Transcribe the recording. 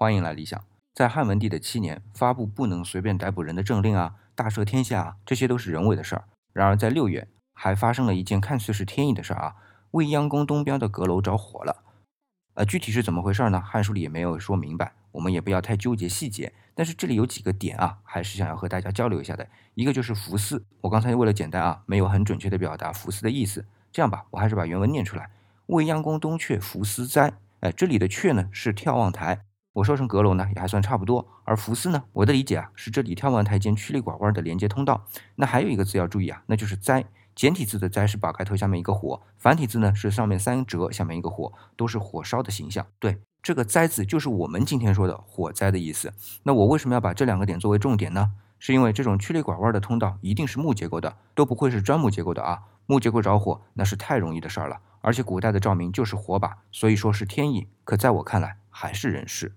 欢迎来理想。在汉文帝的七年，发布不能随便逮捕人的政令啊，大赦天下啊，这些都是人为的事儿。然而在六月，还发生了一件看似是天意的事儿啊，未央宫东边的阁楼着火了。呃，具体是怎么回事呢？《汉书》里也没有说明白，我们也不要太纠结细节。但是这里有几个点啊，还是想要和大家交流一下的。一个就是福寺，我刚才为了简单啊，没有很准确的表达福寺的意思。这样吧，我还是把原文念出来：未央宫东阙福寺哉。哎，这里的阙呢是眺望台，我说成阁楼呢也还算差不多。而福司呢，我的理解啊是这里眺望台间曲里拐弯的连接通道。那还有一个字要注意啊，那就是灾。简体字的“灾”是宝盖头下面一个火，繁体字呢是上面三折，下面一个火，都是火烧的形象。对，这个“灾”字就是我们今天说的火灾的意思。那我为什么要把这两个点作为重点呢？是因为这种曲里拐弯的通道一定是木结构的，都不会是砖木结构的啊！木结构着火那是太容易的事儿了，而且古代的照明就是火把，所以说是天意。可在我看来还是人事。